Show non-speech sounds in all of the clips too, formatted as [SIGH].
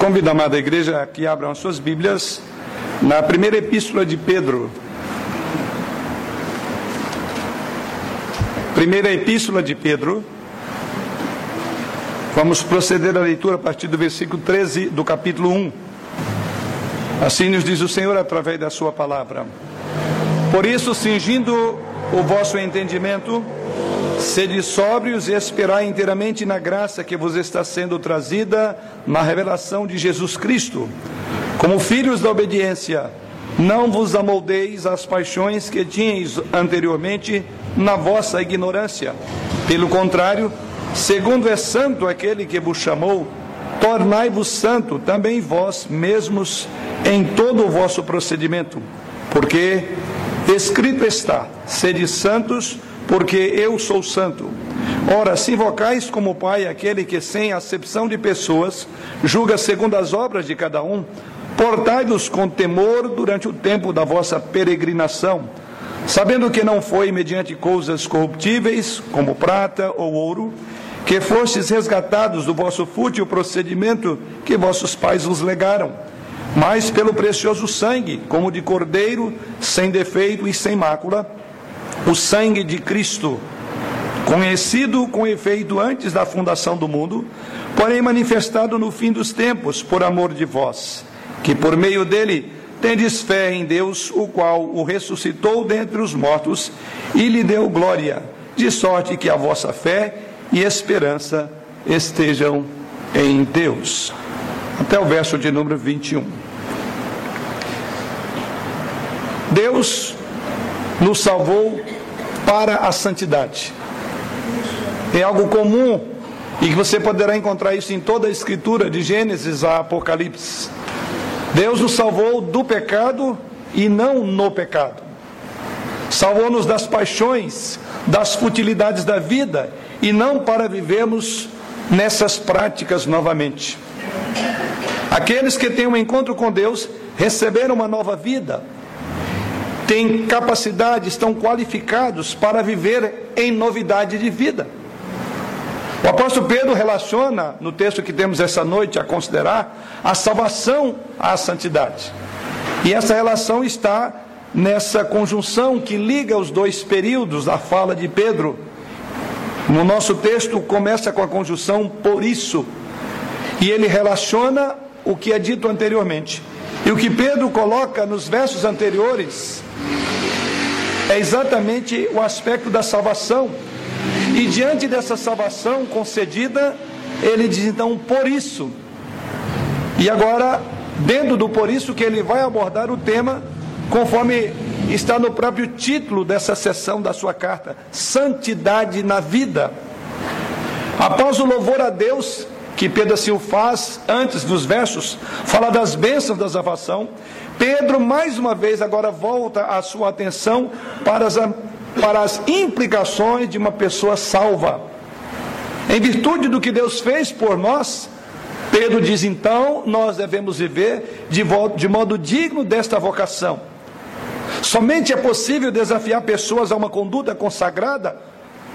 Convido a amada igreja que abram as suas Bíblias na primeira epístola de Pedro. Primeira epístola de Pedro. Vamos proceder à leitura a partir do versículo 13 do capítulo 1. Assim nos diz o Senhor através da sua palavra. Por isso, cingindo o vosso entendimento, Sede sóbrios e esperai inteiramente na graça que vos está sendo trazida na revelação de Jesus Cristo. Como filhos da obediência, não vos amoldeis às paixões que tinhais anteriormente na vossa ignorância. Pelo contrário, segundo é santo aquele que vos chamou, tornai-vos santo também vós mesmos em todo o vosso procedimento. Porque escrito está: sede santos, porque eu sou santo. Ora, se invocais como Pai aquele que, sem acepção de pessoas, julga segundo as obras de cada um, portai-vos com temor durante o tempo da vossa peregrinação, sabendo que não foi mediante coisas corruptíveis, como prata ou ouro, que fostes resgatados do vosso fútil procedimento que vossos pais vos legaram, mas pelo precioso sangue, como de cordeiro, sem defeito e sem mácula, o sangue de Cristo, conhecido com efeito antes da fundação do mundo, porém manifestado no fim dos tempos por amor de vós, que por meio dele tendes fé em Deus, o qual o ressuscitou dentre os mortos e lhe deu glória, de sorte que a vossa fé e esperança estejam em Deus. Até o verso de número 21. Deus nos salvou para a santidade. É algo comum e que você poderá encontrar isso em toda a escritura, de Gênesis a Apocalipse. Deus nos salvou do pecado e não no pecado. Salvou-nos das paixões, das futilidades da vida e não para vivermos nessas práticas novamente. Aqueles que têm um encontro com Deus receberam uma nova vida, têm capacidade, estão qualificados para viver em novidade de vida. O apóstolo Pedro relaciona, no texto que temos essa noite a considerar, a salvação à santidade. E essa relação está nessa conjunção que liga os dois períodos da fala de Pedro. No nosso texto começa com a conjunção por isso, e ele relaciona o que é dito anteriormente. E o que Pedro coloca nos versos anteriores é exatamente o aspecto da salvação. E diante dessa salvação concedida, ele diz então, por isso. E agora, dentro do por isso, que ele vai abordar o tema, conforme está no próprio título dessa sessão da sua carta: Santidade na vida. Após o louvor a Deus, que Pedro assim o faz antes dos versos, fala das bênçãos da salvação. Pedro, mais uma vez, agora volta a sua atenção para as, para as implicações de uma pessoa salva. Em virtude do que Deus fez por nós, Pedro diz então: nós devemos viver de, de modo digno desta vocação. Somente é possível desafiar pessoas a uma conduta consagrada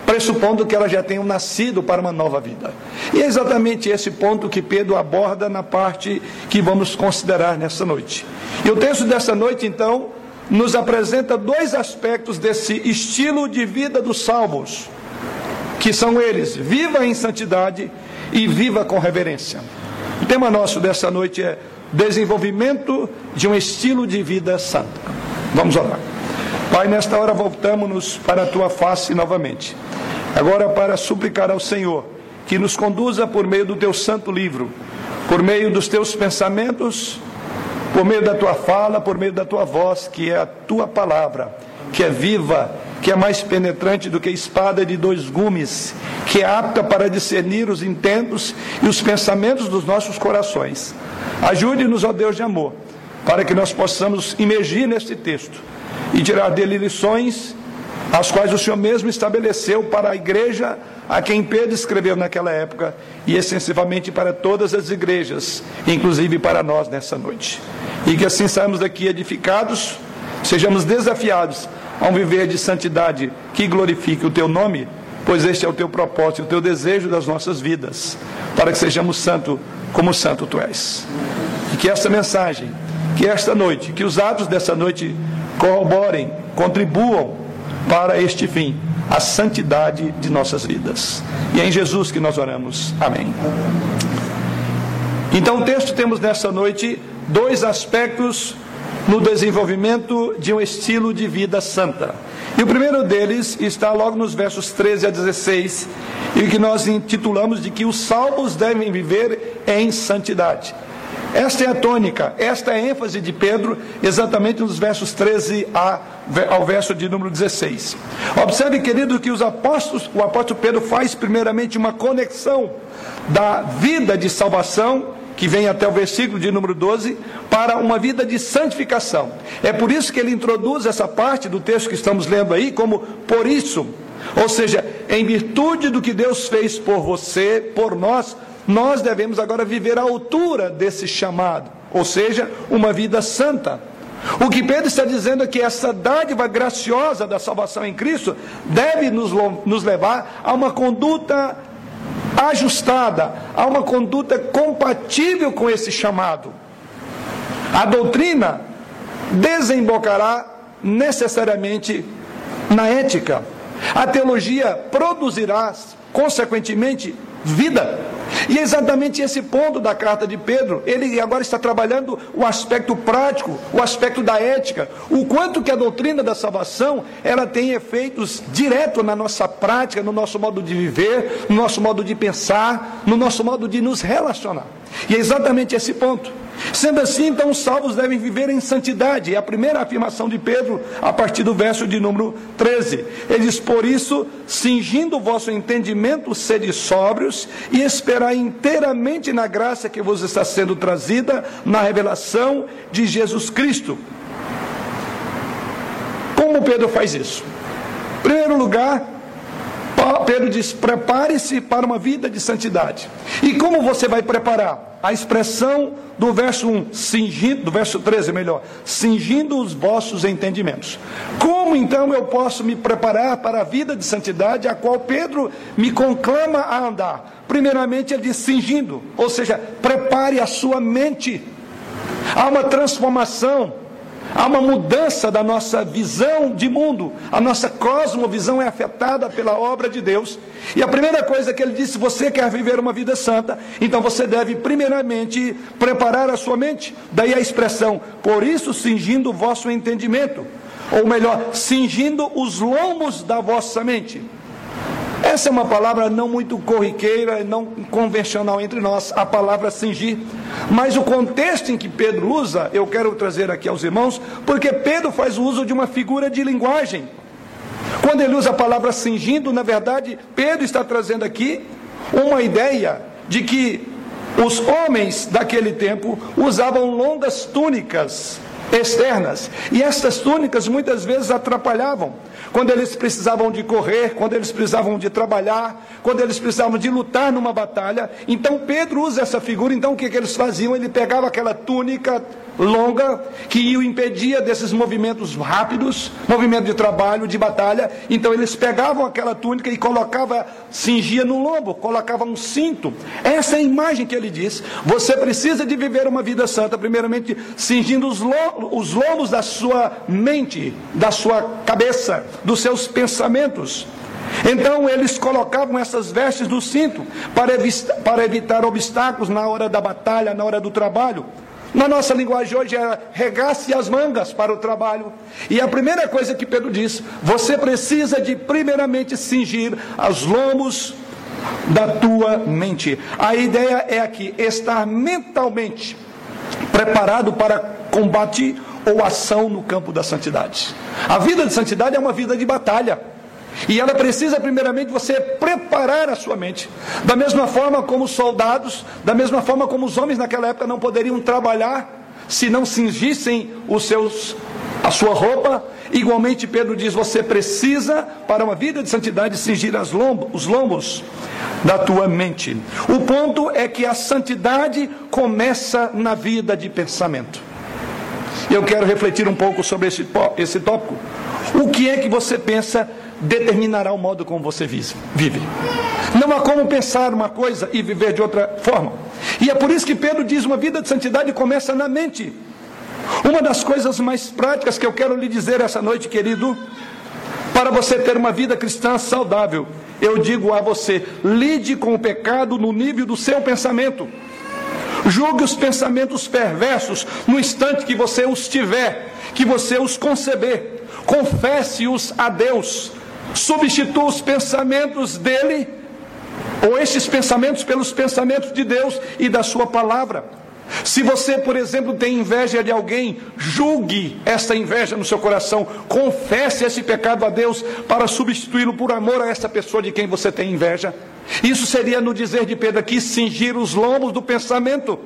pressupondo que elas já tenham nascido para uma nova vida. E é exatamente esse ponto que Pedro aborda na parte que vamos considerar nessa noite. E o texto dessa noite, então, nos apresenta dois aspectos desse estilo de vida dos salvos, que são eles: viva em santidade e viva com reverência. O tema nosso dessa noite é desenvolvimento de um estilo de vida santo. Vamos orar. Pai, nesta hora voltamos-nos para a tua face novamente. Agora, para suplicar ao Senhor que nos conduza por meio do teu santo livro, por meio dos teus pensamentos, por meio da tua fala, por meio da tua voz, que é a tua palavra, que é viva, que é mais penetrante do que espada de dois gumes, que é apta para discernir os intentos e os pensamentos dos nossos corações. Ajude-nos, ó Deus de amor, para que nós possamos imergir neste texto e tirar dele lições as quais o Senhor mesmo estabeleceu para a igreja a quem Pedro escreveu naquela época e extensivamente para todas as igrejas, inclusive para nós nessa noite. E que assim saímos daqui edificados, sejamos desafiados a um viver de santidade que glorifique o teu nome, pois este é o teu propósito, o teu desejo das nossas vidas, para que sejamos santos como santo tu és. E que esta mensagem, que esta noite, que os atos dessa noite corroborem, contribuam para este fim, a santidade de nossas vidas. E é em Jesus que nós oramos. Amém. Então, o texto temos nessa noite dois aspectos no desenvolvimento de um estilo de vida santa. E o primeiro deles está logo nos versos 13 a 16, e que nós intitulamos de que os salvos devem viver em santidade. Esta é a tônica, esta é a ênfase de Pedro, exatamente nos versos 13 a, ao verso de número 16. Observe, querido, que os apóstolos, o apóstolo Pedro faz primeiramente uma conexão da vida de salvação que vem até o versículo de número 12, para uma vida de santificação. É por isso que ele introduz essa parte do texto que estamos lendo aí, como por isso, ou seja, em virtude do que Deus fez por você, por nós, nós devemos agora viver à altura desse chamado, ou seja, uma vida santa. O que Pedro está dizendo é que essa dádiva graciosa da salvação em Cristo deve nos, nos levar a uma conduta ajustada a uma conduta compatível com esse chamado. A doutrina desembocará necessariamente na ética. A teologia produzirá, consequentemente, vida. E é exatamente esse ponto da carta de Pedro. Ele agora está trabalhando o aspecto prático, o aspecto da ética, o quanto que a doutrina da salvação ela tem efeitos diretos na nossa prática, no nosso modo de viver, no nosso modo de pensar, no nosso modo de nos relacionar. E é exatamente esse ponto. Sendo assim, então os salvos devem viver em santidade. É a primeira afirmação de Pedro, a partir do verso de número 13. Ele diz: Por isso, cingindo o vosso entendimento, sede sóbrios e esperai inteiramente na graça que vos está sendo trazida na revelação de Jesus Cristo. Como Pedro faz isso? Em primeiro lugar, Pedro diz: prepare-se para uma vida de santidade. E como você vai preparar? A expressão do verso 1, cingindo, do verso 13, melhor, cingindo os vossos entendimentos. Como então eu posso me preparar para a vida de santidade a qual Pedro me conclama a andar? Primeiramente, ele diz cingindo, ou seja, prepare a sua mente. Há uma transformação Há uma mudança da nossa visão de mundo. A nossa cosmovisão é afetada pela obra de Deus. E a primeira coisa que ele disse: você quer viver uma vida santa, então você deve, primeiramente, preparar a sua mente. Daí a expressão, por isso, cingindo o vosso entendimento. Ou melhor, cingindo os lombos da vossa mente. Essa é uma palavra não muito corriqueira, não convencional entre nós, a palavra cingir. Mas o contexto em que Pedro usa, eu quero trazer aqui aos irmãos, porque Pedro faz uso de uma figura de linguagem. Quando ele usa a palavra cingindo, na verdade, Pedro está trazendo aqui uma ideia de que os homens daquele tempo usavam longas túnicas externas, e estas túnicas muitas vezes atrapalhavam quando eles precisavam de correr, quando eles precisavam de trabalhar, quando eles precisavam de lutar numa batalha. Então Pedro usa essa figura. Então o que, que eles faziam? Ele pegava aquela túnica longa que o impedia desses movimentos rápidos, movimento de trabalho, de batalha. Então eles pegavam aquela túnica e colocava, cingia no lombo, colocava um cinto. Essa é a imagem que ele diz. Você precisa de viver uma vida santa, primeiramente cingindo os, os lombos da sua mente, da sua cabeça, dos seus pensamentos. Então eles colocavam essas vestes no cinto para, para evitar obstáculos na hora da batalha, na hora do trabalho. Na nossa linguagem hoje é regasse as mangas para o trabalho. E a primeira coisa que Pedro diz: você precisa de primeiramente cingir os lombos da tua mente. A ideia é aqui estar mentalmente preparado para combate ou ação no campo da santidade. A vida de santidade é uma vida de batalha. E ela precisa, primeiramente, você preparar a sua mente. Da mesma forma como os soldados, da mesma forma como os homens naquela época não poderiam trabalhar se não cingissem os seus, a sua roupa. Igualmente, Pedro diz: você precisa, para uma vida de santidade, cingir lombos, os lombos da tua mente. O ponto é que a santidade começa na vida de pensamento. Eu quero refletir um pouco sobre esse, esse tópico. O que é que você pensa determinará o modo como você vive. Não há como pensar uma coisa e viver de outra forma. E é por isso que Pedro diz: uma vida de santidade começa na mente. Uma das coisas mais práticas que eu quero lhe dizer essa noite, querido, para você ter uma vida cristã saudável, eu digo a você: lide com o pecado no nível do seu pensamento. Julgue os pensamentos perversos no instante que você os tiver, que você os conceber. Confesse-os a Deus. Substitua os pensamentos dele, ou estes pensamentos, pelos pensamentos de Deus e da Sua palavra. Se você, por exemplo, tem inveja de alguém, julgue essa inveja no seu coração, confesse esse pecado a Deus para substituí-lo por amor a essa pessoa de quem você tem inveja. Isso seria no dizer de Pedro aqui, cingir os lombos do pensamento.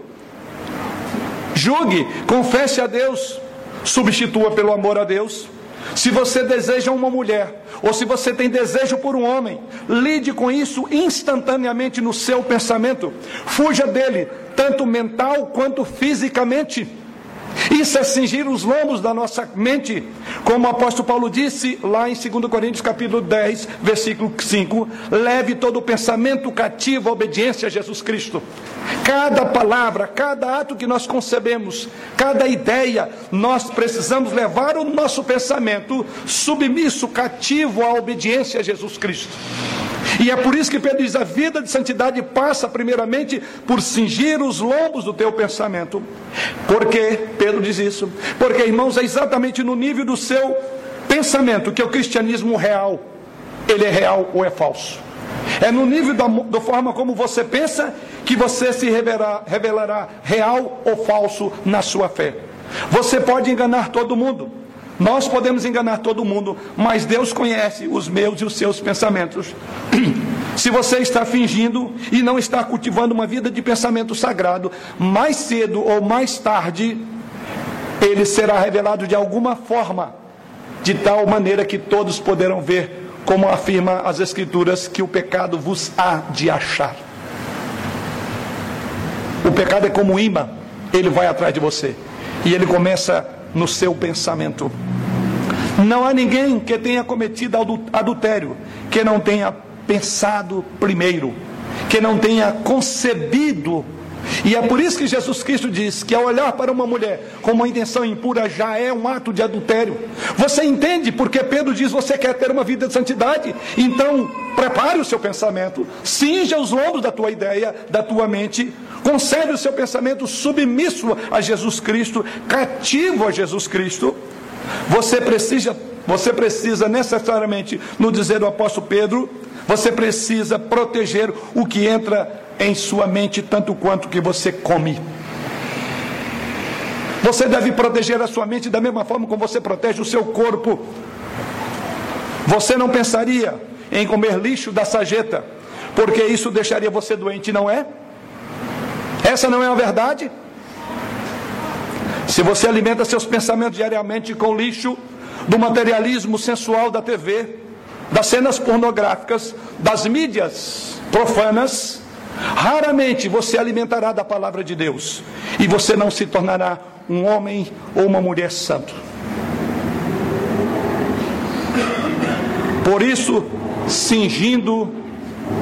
Julgue, confesse a Deus, substitua pelo amor a Deus. Se você deseja uma mulher, ou se você tem desejo por um homem, lide com isso instantaneamente no seu pensamento. Fuja dele, tanto mental quanto fisicamente. Isso é cingir os lombos da nossa mente, como o apóstolo Paulo disse lá em 2 Coríntios capítulo 10, versículo 5, leve todo o pensamento cativo à obediência a Jesus Cristo. Cada palavra, cada ato que nós concebemos, cada ideia, nós precisamos levar o nosso pensamento submisso, cativo à obediência a Jesus Cristo. E é por isso que Pedro diz: a vida de santidade passa primeiramente por cingir os lombos do teu pensamento. Por que Pedro diz isso? Porque, irmãos, é exatamente no nível do seu pensamento que o cristianismo real, ele é real ou é falso. É no nível da, da forma como você pensa que você se revelará, revelará real ou falso na sua fé. Você pode enganar todo mundo. Nós podemos enganar todo mundo, mas Deus conhece os meus e os seus pensamentos. [CLEARS THROAT] Se você está fingindo e não está cultivando uma vida de pensamento sagrado, mais cedo ou mais tarde, ele será revelado de alguma forma, de tal maneira que todos poderão ver, como afirma as Escrituras, que o pecado vos há de achar. O pecado é como um imã, ele vai atrás de você e ele começa no seu pensamento. Não há ninguém que tenha cometido adultério que não tenha pensado primeiro, que não tenha concebido. E é por isso que Jesus Cristo diz que ao olhar para uma mulher com uma intenção impura já é um ato de adultério. Você entende porque Pedro diz: você quer ter uma vida de santidade? Então, prepare o seu pensamento, cinja os lombos da tua ideia, da tua mente, conserve o seu pensamento submisso a Jesus Cristo, cativo a Jesus Cristo. Você precisa, você precisa necessariamente, no dizer do apóstolo Pedro, você precisa proteger o que entra em sua mente tanto quanto que você come. Você deve proteger a sua mente da mesma forma como você protege o seu corpo. Você não pensaria em comer lixo da sageta, porque isso deixaria você doente, não é? Essa não é a verdade? Se você alimenta seus pensamentos diariamente com lixo do materialismo sensual da TV, das cenas pornográficas, das mídias profanas, raramente você alimentará da palavra de Deus e você não se tornará um homem ou uma mulher santo. Por isso, cingindo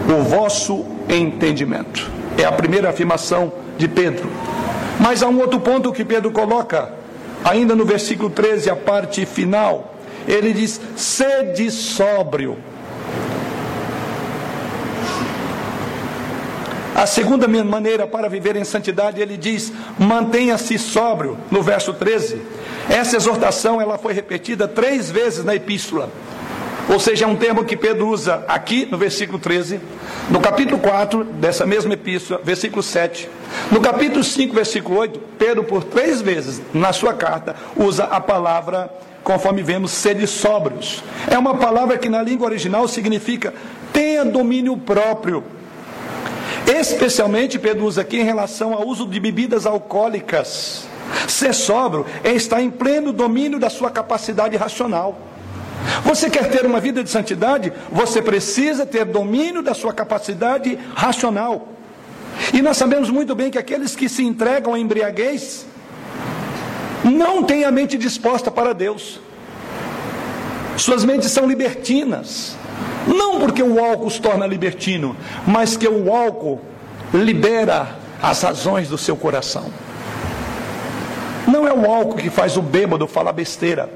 o vosso entendimento. É a primeira afirmação de Pedro. Mas há um outro ponto que Pedro coloca, ainda no versículo 13, a parte final. Ele diz: sede sóbrio. A segunda maneira para viver em santidade, ele diz: mantenha-se sóbrio, no verso 13. Essa exortação ela foi repetida três vezes na epístola. Ou seja, é um termo que Pedro usa aqui no versículo 13, no capítulo 4 dessa mesma epístola, versículo 7. No capítulo 5, versículo 8, Pedro, por três vezes na sua carta, usa a palavra, conforme vemos, sede sóbrios. É uma palavra que na língua original significa tenha domínio próprio. Especialmente, Pedro usa aqui em relação ao uso de bebidas alcoólicas. Ser sóbrio é estar em pleno domínio da sua capacidade racional. Você quer ter uma vida de santidade? Você precisa ter domínio da sua capacidade racional. E nós sabemos muito bem que aqueles que se entregam à embriaguez não têm a mente disposta para Deus. Suas mentes são libertinas. Não porque o álcool os torna libertino, mas que o álcool libera as razões do seu coração. Não é o álcool que faz o bêbado falar besteira.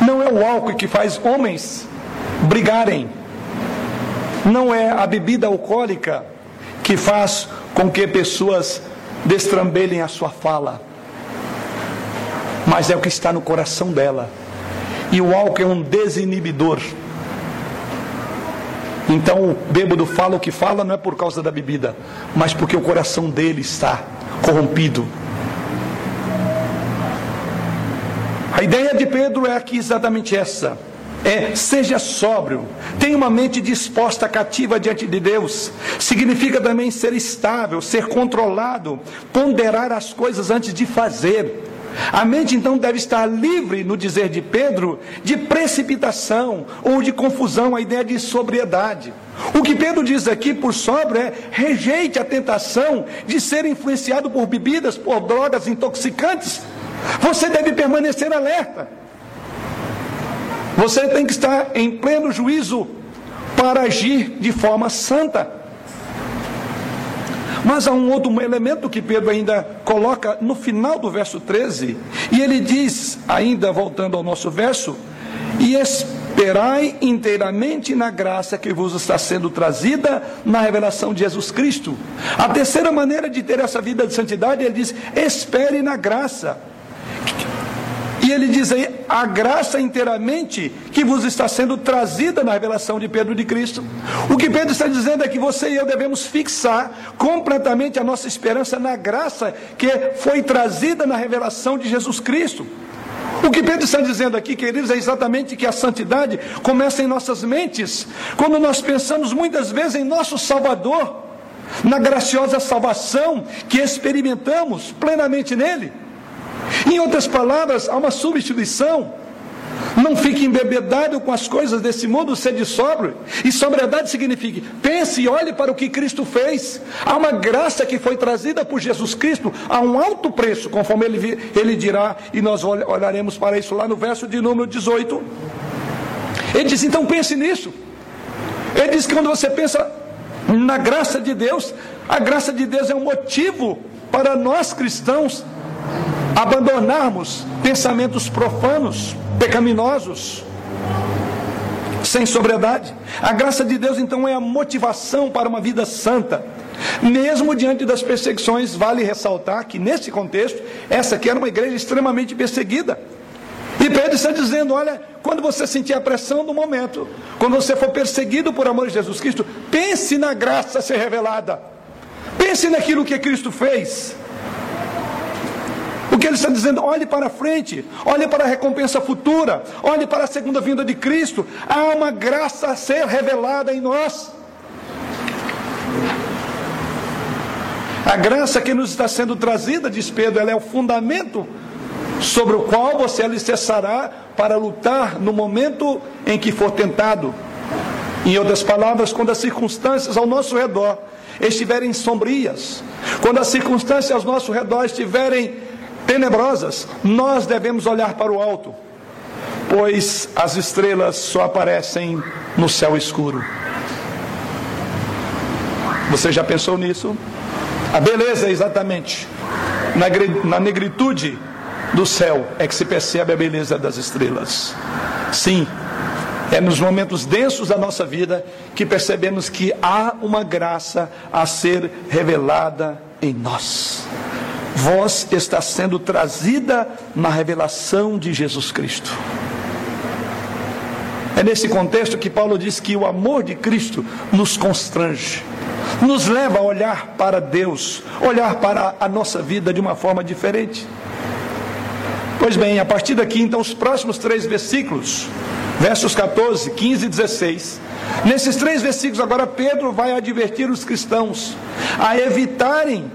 Não é o álcool que faz homens brigarem. Não é a bebida alcoólica que faz com que pessoas destrambelhem a sua fala. Mas é o que está no coração dela. E o álcool é um desinibidor. Então o bêbado fala o que fala não é por causa da bebida, mas porque o coração dele está corrompido. A ideia de Pedro é aqui exatamente essa. É, seja sóbrio, tenha uma mente disposta, cativa diante de Deus. Significa também ser estável, ser controlado, ponderar as coisas antes de fazer. A mente então deve estar livre, no dizer de Pedro, de precipitação ou de confusão, a ideia de sobriedade. O que Pedro diz aqui por sobra é: rejeite a tentação de ser influenciado por bebidas, por drogas intoxicantes. Você deve permanecer alerta. Você tem que estar em pleno juízo para agir de forma santa. Mas há um outro elemento que Pedro ainda coloca no final do verso 13, e ele diz, ainda voltando ao nosso verso, e esperai inteiramente na graça que vos está sendo trazida na revelação de Jesus Cristo. A terceira maneira de ter essa vida de santidade, ele diz: espere na graça. Ele diz aí, a graça inteiramente que vos está sendo trazida na revelação de Pedro de Cristo. O que Pedro está dizendo é que você e eu devemos fixar completamente a nossa esperança na graça que foi trazida na revelação de Jesus Cristo. O que Pedro está dizendo aqui, queridos, é exatamente que a santidade começa em nossas mentes, quando nós pensamos muitas vezes em nosso Salvador, na graciosa salvação que experimentamos plenamente nele. Em outras palavras, há uma substituição. Não fique embebedado com as coisas desse mundo, sede sóbrio. E sobriedade significa, pense e olhe para o que Cristo fez. Há uma graça que foi trazida por Jesus Cristo a um alto preço, conforme ele, ele dirá, e nós olharemos para isso lá no verso de número 18. Ele diz, então pense nisso. Ele diz que quando você pensa na graça de Deus, a graça de Deus é um motivo para nós cristãos abandonarmos pensamentos profanos, pecaminosos, sem sobriedade. A graça de Deus então é a motivação para uma vida santa. Mesmo diante das perseguições, vale ressaltar que nesse contexto, essa aqui era uma igreja extremamente perseguida. E Pedro está dizendo: olha, quando você sentir a pressão do momento, quando você for perseguido por amor de Jesus Cristo, pense na graça a ser revelada. Pense naquilo que Cristo fez. O que ele está dizendo? Olhe para frente, olhe para a recompensa futura, olhe para a segunda vinda de Cristo. Há uma graça a ser revelada em nós. A graça que nos está sendo trazida, diz Pedro, ela é o fundamento sobre o qual você alicerçará para lutar no momento em que for tentado. Em outras palavras, quando as circunstâncias ao nosso redor estiverem sombrias, quando as circunstâncias ao nosso redor estiverem tenebrosas, nós devemos olhar para o alto, pois as estrelas só aparecem no céu escuro. Você já pensou nisso? A beleza, exatamente, na negritude do céu é que se percebe a beleza das estrelas. Sim, é nos momentos densos da nossa vida que percebemos que há uma graça a ser revelada em nós voz está sendo trazida na revelação de Jesus Cristo. É nesse contexto que Paulo diz que o amor de Cristo nos constrange, nos leva a olhar para Deus, olhar para a nossa vida de uma forma diferente. Pois bem, a partir daqui, então, os próximos três versículos, versos 14, 15 e 16. Nesses três versículos, agora Pedro vai advertir os cristãos a evitarem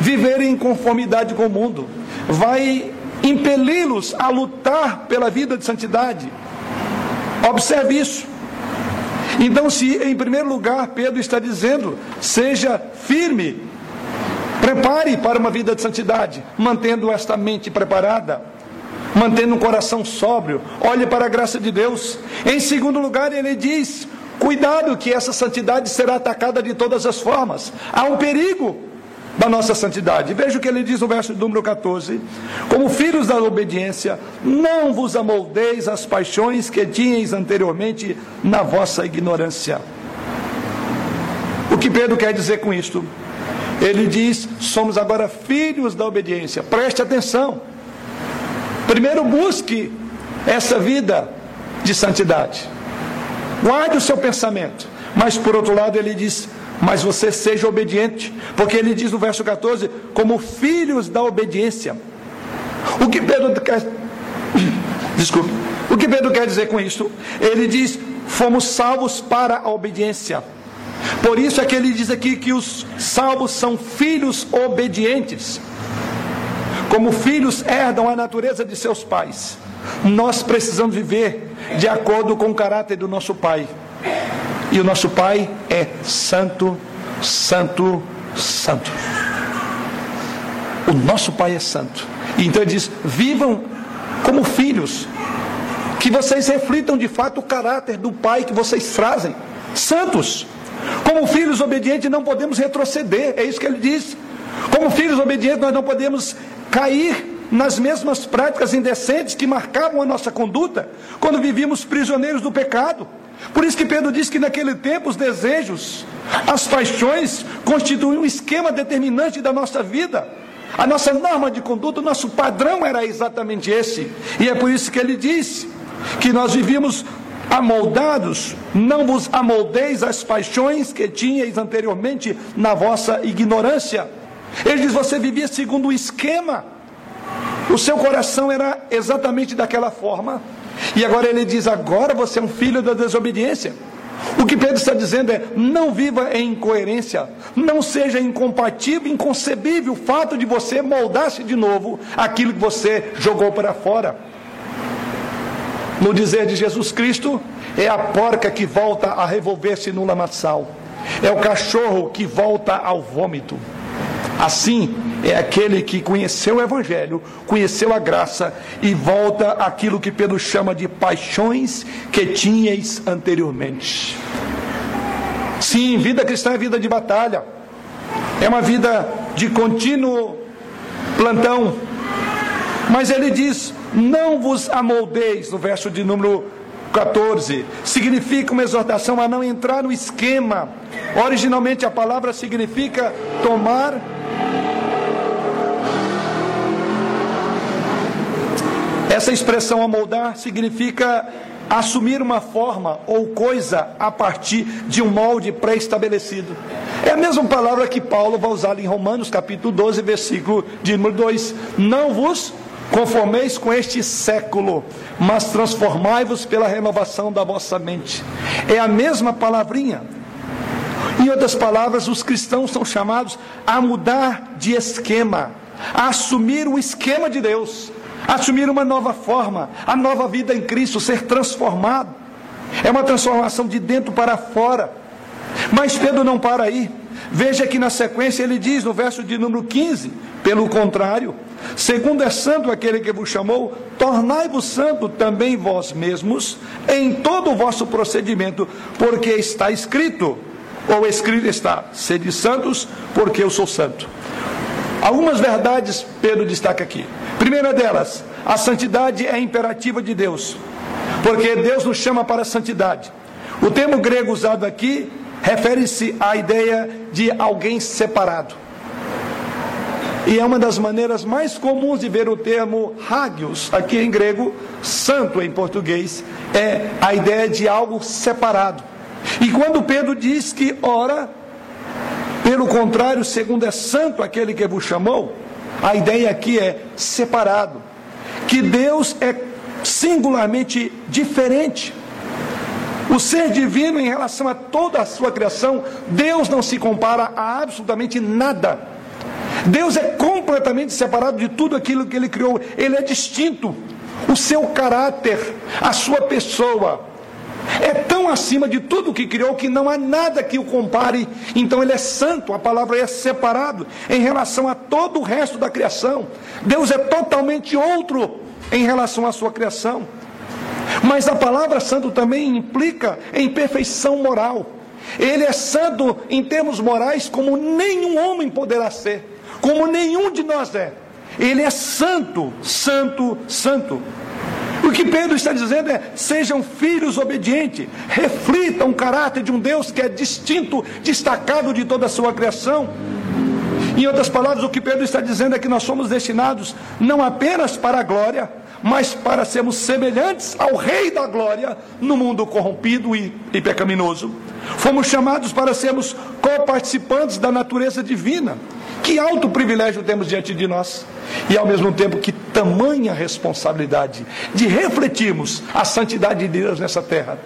viver em conformidade com o mundo, vai impeli-los a lutar pela vida de santidade. Observe isso. Então, se em primeiro lugar Pedro está dizendo, seja firme, prepare para uma vida de santidade, mantendo esta mente preparada. mantendo um coração sóbrio, olhe para a graça de Deus. Em segundo lugar, ele diz: cuidado que essa santidade será atacada de todas as formas. Há um perigo da nossa santidade. Veja o que ele diz no verso número 14: Como filhos da obediência, não vos amoldeis as paixões que tinhais anteriormente na vossa ignorância. O que Pedro quer dizer com isto? Ele diz: somos agora filhos da obediência. Preste atenção. Primeiro, busque essa vida de santidade. Guarde o seu pensamento. Mas, por outro lado, ele diz: mas você seja obediente, porque ele diz no verso 14: como filhos da obediência. O que Pedro quer. [COUGHS] Desculpe. O que Pedro quer dizer com isso? Ele diz: fomos salvos para a obediência. Por isso é que ele diz aqui que os salvos são filhos obedientes. Como filhos herdam a natureza de seus pais, nós precisamos viver de acordo com o caráter do nosso pai. E o nosso pai é santo, santo, santo. O nosso pai é santo. E então ele diz: vivam como filhos, que vocês reflitam de fato o caráter do pai que vocês trazem, santos. Como filhos obedientes, não podemos retroceder, é isso que ele diz. Como filhos obedientes, nós não podemos cair nas mesmas práticas indecentes que marcavam a nossa conduta quando vivíamos prisioneiros do pecado. Por isso que Pedro diz que naquele tempo os desejos, as paixões constituíam um esquema determinante da nossa vida. A nossa norma de conduta, o nosso padrão era exatamente esse. E é por isso que ele disse que nós vivíamos amoldados, não vos amoldeis as paixões que tinhais anteriormente na vossa ignorância. Ele diz: você vivia segundo o esquema, o seu coração era exatamente daquela forma, e agora ele diz: agora você é um filho da desobediência. O que Pedro está dizendo é: não viva em incoerência, não seja incompatível, inconcebível o fato de você moldar-se de novo aquilo que você jogou para fora. No dizer de Jesus Cristo, é a porca que volta a revolver-se no lamaçal, é o cachorro que volta ao vômito. Assim é aquele que conheceu o Evangelho, conheceu a graça e volta àquilo que Pedro chama de paixões que tinhais anteriormente. Sim, vida cristã é vida de batalha, é uma vida de contínuo plantão. Mas ele diz: não vos amoldeis, no verso de número 14, significa uma exortação a não entrar no esquema. Originalmente a palavra significa tomar. Essa expressão amoldar significa assumir uma forma ou coisa a partir de um molde pré-estabelecido. É a mesma palavra que Paulo vai usar em Romanos capítulo 12, versículo de número 2. Não vos conformeis com este século, mas transformai-vos pela renovação da vossa mente. É a mesma palavrinha. Em outras palavras, os cristãos são chamados a mudar de esquema, a assumir o esquema de Deus, assumir uma nova forma, a nova vida em Cristo, ser transformado. É uma transformação de dentro para fora. Mas Pedro não para aí. Veja que na sequência ele diz no verso de número 15: pelo contrário, Segundo é santo aquele que vos chamou, tornai-vos santo também vós mesmos em todo o vosso procedimento, porque está escrito, ou escrito está, sede santos, porque eu sou santo. Algumas verdades Pedro destaca aqui. Primeira delas, a santidade é imperativa de Deus, porque Deus nos chama para a santidade. O termo grego usado aqui refere-se à ideia de alguém separado. E é uma das maneiras mais comuns de ver o termo hagios, aqui em grego, santo em português, é a ideia de algo separado. E quando Pedro diz que ora, pelo contrário, segundo é santo aquele que vos chamou, a ideia aqui é separado. Que Deus é singularmente diferente. O ser divino em relação a toda a sua criação, Deus não se compara a absolutamente nada. Deus é completamente separado de tudo aquilo que ele criou, ele é distinto. O seu caráter, a sua pessoa, é tão acima de tudo que criou que não há nada que o compare. Então ele é santo, a palavra é separado em relação a todo o resto da criação. Deus é totalmente outro em relação à sua criação. Mas a palavra santo também implica em perfeição moral. Ele é santo em termos morais como nenhum homem poderá ser, como nenhum de nós é. Ele é santo, santo, santo. O que Pedro está dizendo é: sejam filhos obedientes, reflitam o caráter de um Deus que é distinto, destacado de toda a sua criação. Em outras palavras, o que Pedro está dizendo é que nós somos destinados não apenas para a glória, mas para sermos semelhantes ao Rei da Glória no mundo corrompido e, e pecaminoso. Fomos chamados para sermos co-participantes da natureza divina. Que alto privilégio temos diante de nós. E ao mesmo tempo, que tamanha responsabilidade de refletirmos a santidade de Deus nessa terra.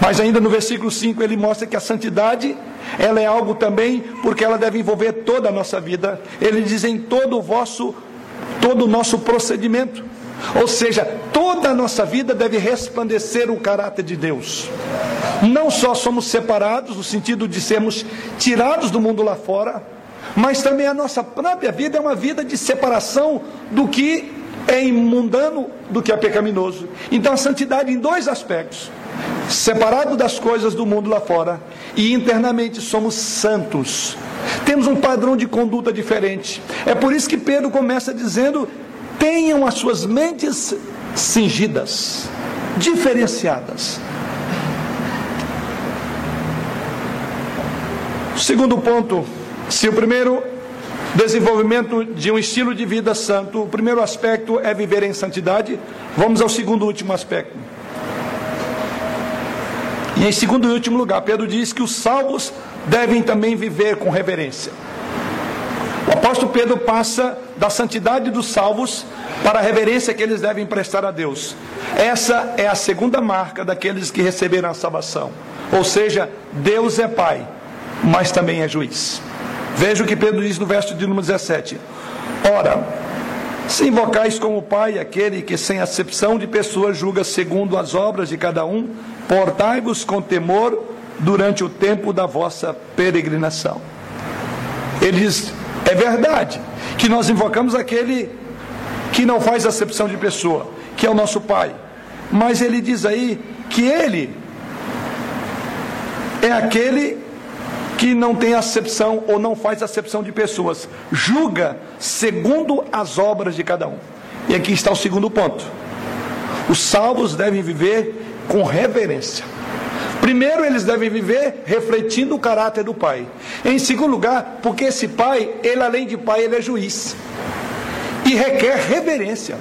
Mas ainda no versículo 5 ele mostra que a santidade, ela é algo também porque ela deve envolver toda a nossa vida. Ele diz em todo o vosso todo o nosso procedimento. Ou seja, toda a nossa vida deve resplandecer o caráter de Deus. Não só somos separados, no sentido de sermos tirados do mundo lá fora, mas também a nossa própria vida é uma vida de separação do que é imundano, do que é pecaminoso. Então a santidade em dois aspectos: separado das coisas do mundo lá fora e internamente somos santos. Temos um padrão de conduta diferente. É por isso que Pedro começa dizendo: tenham as suas mentes cingidas, diferenciadas. Segundo ponto, se o primeiro desenvolvimento de um estilo de vida santo, o primeiro aspecto é viver em santidade, vamos ao segundo último aspecto. E em segundo e último lugar, Pedro diz que os salvos devem também viver com reverência. O apóstolo Pedro passa da santidade dos salvos para a reverência que eles devem prestar a Deus. Essa é a segunda marca daqueles que receberam a salvação. Ou seja, Deus é Pai, mas também é juiz. Veja o que Pedro diz no verso de número 17: Ora, se invocais como Pai aquele que, sem acepção de pessoas, julga segundo as obras de cada um, portai-vos com temor durante o tempo da vossa peregrinação. Ele diz: é verdade que nós invocamos aquele que não faz acepção de pessoa, que é o nosso Pai. Mas ele diz aí que ele é aquele que não tem acepção ou não faz acepção de pessoas, julga segundo as obras de cada um. E aqui está o segundo ponto. Os salvos devem viver com reverência. Primeiro, eles devem viver refletindo o caráter do pai. Em segundo lugar, porque esse pai, ele além de pai, ele é juiz. E requer reverência.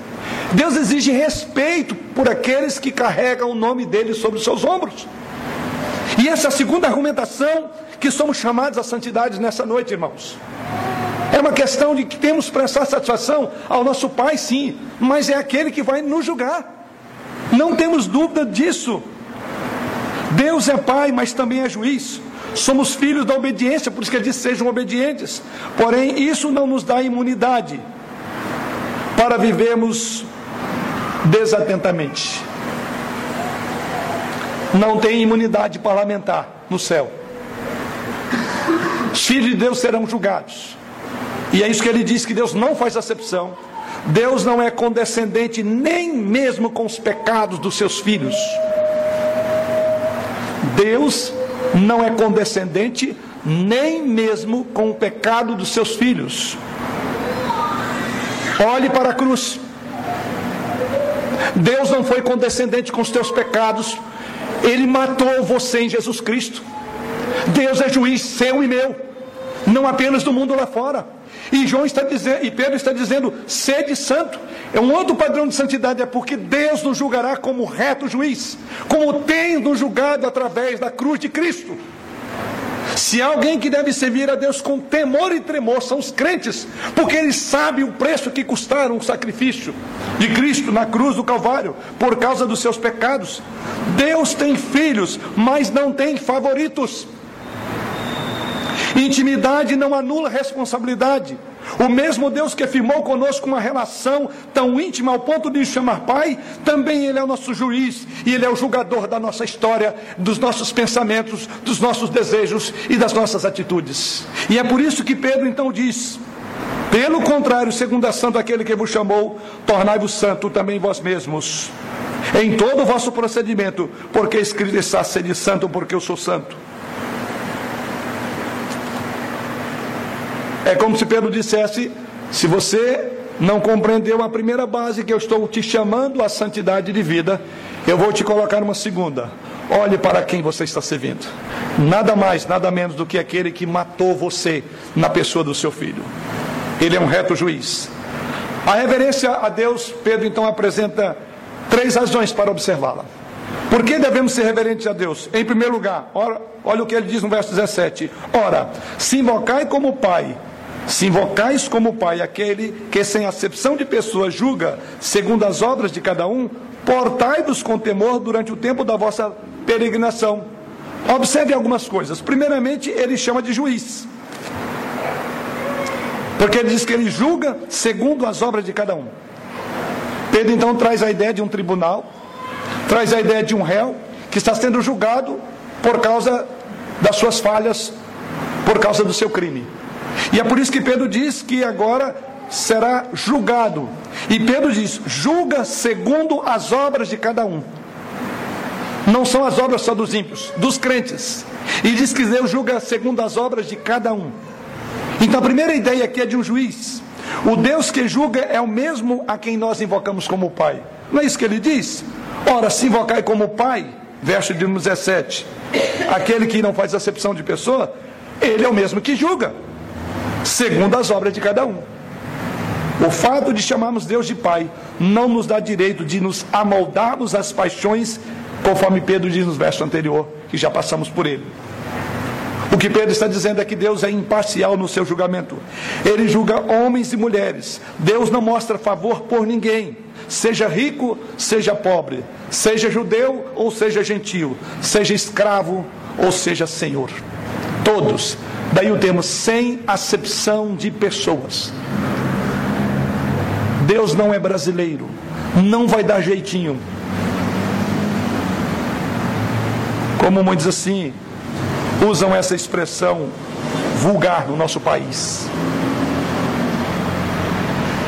Deus exige respeito por aqueles que carregam o nome dele sobre os seus ombros. E essa é a segunda argumentação que somos chamados à santidade nessa noite, irmãos. É uma questão de que temos que prestar satisfação ao nosso Pai, sim, mas é aquele que vai nos julgar. Não temos dúvida disso. Deus é Pai, mas também é juiz. Somos filhos da obediência, por isso que ele diz: sejam obedientes. Porém, isso não nos dá imunidade para vivermos desatentamente. Não tem imunidade parlamentar no céu. Os filhos de Deus serão julgados. E é isso que ele diz: que Deus não faz acepção. Deus não é condescendente nem mesmo com os pecados dos seus filhos. Deus não é condescendente nem mesmo com o pecado dos seus filhos. Olhe para a cruz. Deus não foi condescendente com os teus pecados, Ele matou você em Jesus Cristo. Deus é juiz seu e meu, não apenas do mundo lá fora. E João está dizendo, e Pedro está dizendo, sede santo. É um outro padrão de santidade, é porque Deus nos julgará como reto juiz, como tem nos julgado através da cruz de Cristo. Se alguém que deve servir a Deus com temor e tremor, são os crentes, porque eles sabem o preço que custaram o sacrifício de Cristo na cruz do Calvário, por causa dos seus pecados. Deus tem filhos, mas não tem favoritos. Intimidade não anula responsabilidade. O mesmo Deus que afirmou conosco uma relação tão íntima ao ponto de nos chamar Pai, também Ele é o nosso juiz e Ele é o julgador da nossa história, dos nossos pensamentos, dos nossos desejos e das nossas atitudes. E é por isso que Pedro então diz: Pelo contrário, segundo a santo aquele que vos chamou, tornai-vos santo também vós mesmos, em todo o vosso procedimento, porque escrito está, sede santo, porque eu sou santo. É como se Pedro dissesse: se você não compreendeu a primeira base que eu estou te chamando à santidade de vida, eu vou te colocar uma segunda. Olhe para quem você está servindo. Nada mais, nada menos do que aquele que matou você na pessoa do seu filho. Ele é um reto juiz. A reverência a Deus, Pedro então apresenta três razões para observá-la. Por que devemos ser reverentes a Deus? Em primeiro lugar, olha o que ele diz no verso 17: Ora, se invocai como Pai, se invocais como Pai aquele que, sem acepção de pessoas, julga segundo as obras de cada um, portai-vos com temor durante o tempo da vossa peregrinação. Observe algumas coisas. Primeiramente, ele chama de juiz. Porque ele diz que ele julga segundo as obras de cada um. Pedro então traz a ideia de um tribunal, traz a ideia de um réu que está sendo julgado por causa das suas falhas, por causa do seu crime. E é por isso que Pedro diz que agora será julgado. E Pedro diz: julga segundo as obras de cada um. Não são as obras só dos ímpios, dos crentes. E diz que Deus julga segundo as obras de cada um. Então a primeira ideia aqui é de um juiz. O Deus que julga é o mesmo a quem nós invocamos como Pai. Não é isso que ele diz? Ora, se invocai como Pai, verso de 17, aquele que não faz acepção de pessoa, ele é o mesmo que julga, segundo as obras de cada um. O fato de chamarmos Deus de Pai não nos dá direito de nos amoldarmos às paixões, conforme Pedro diz no verso anterior, que já passamos por ele. O que Pedro está dizendo é que Deus é imparcial no seu julgamento. Ele julga homens e mulheres. Deus não mostra favor por ninguém, seja rico, seja pobre, seja judeu ou seja gentil, seja escravo ou seja senhor. Todos. Daí o termo sem acepção de pessoas. Deus não é brasileiro, não vai dar jeitinho. Como muitos assim usam essa expressão vulgar no nosso país.